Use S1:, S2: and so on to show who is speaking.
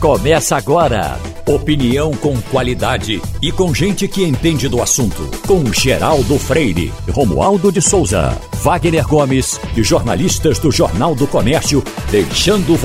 S1: Começa agora. Opinião com qualidade e com gente que entende do assunto. Com Geraldo Freire, Romualdo de Souza, Wagner Gomes e jornalistas do Jornal do Comércio, deixando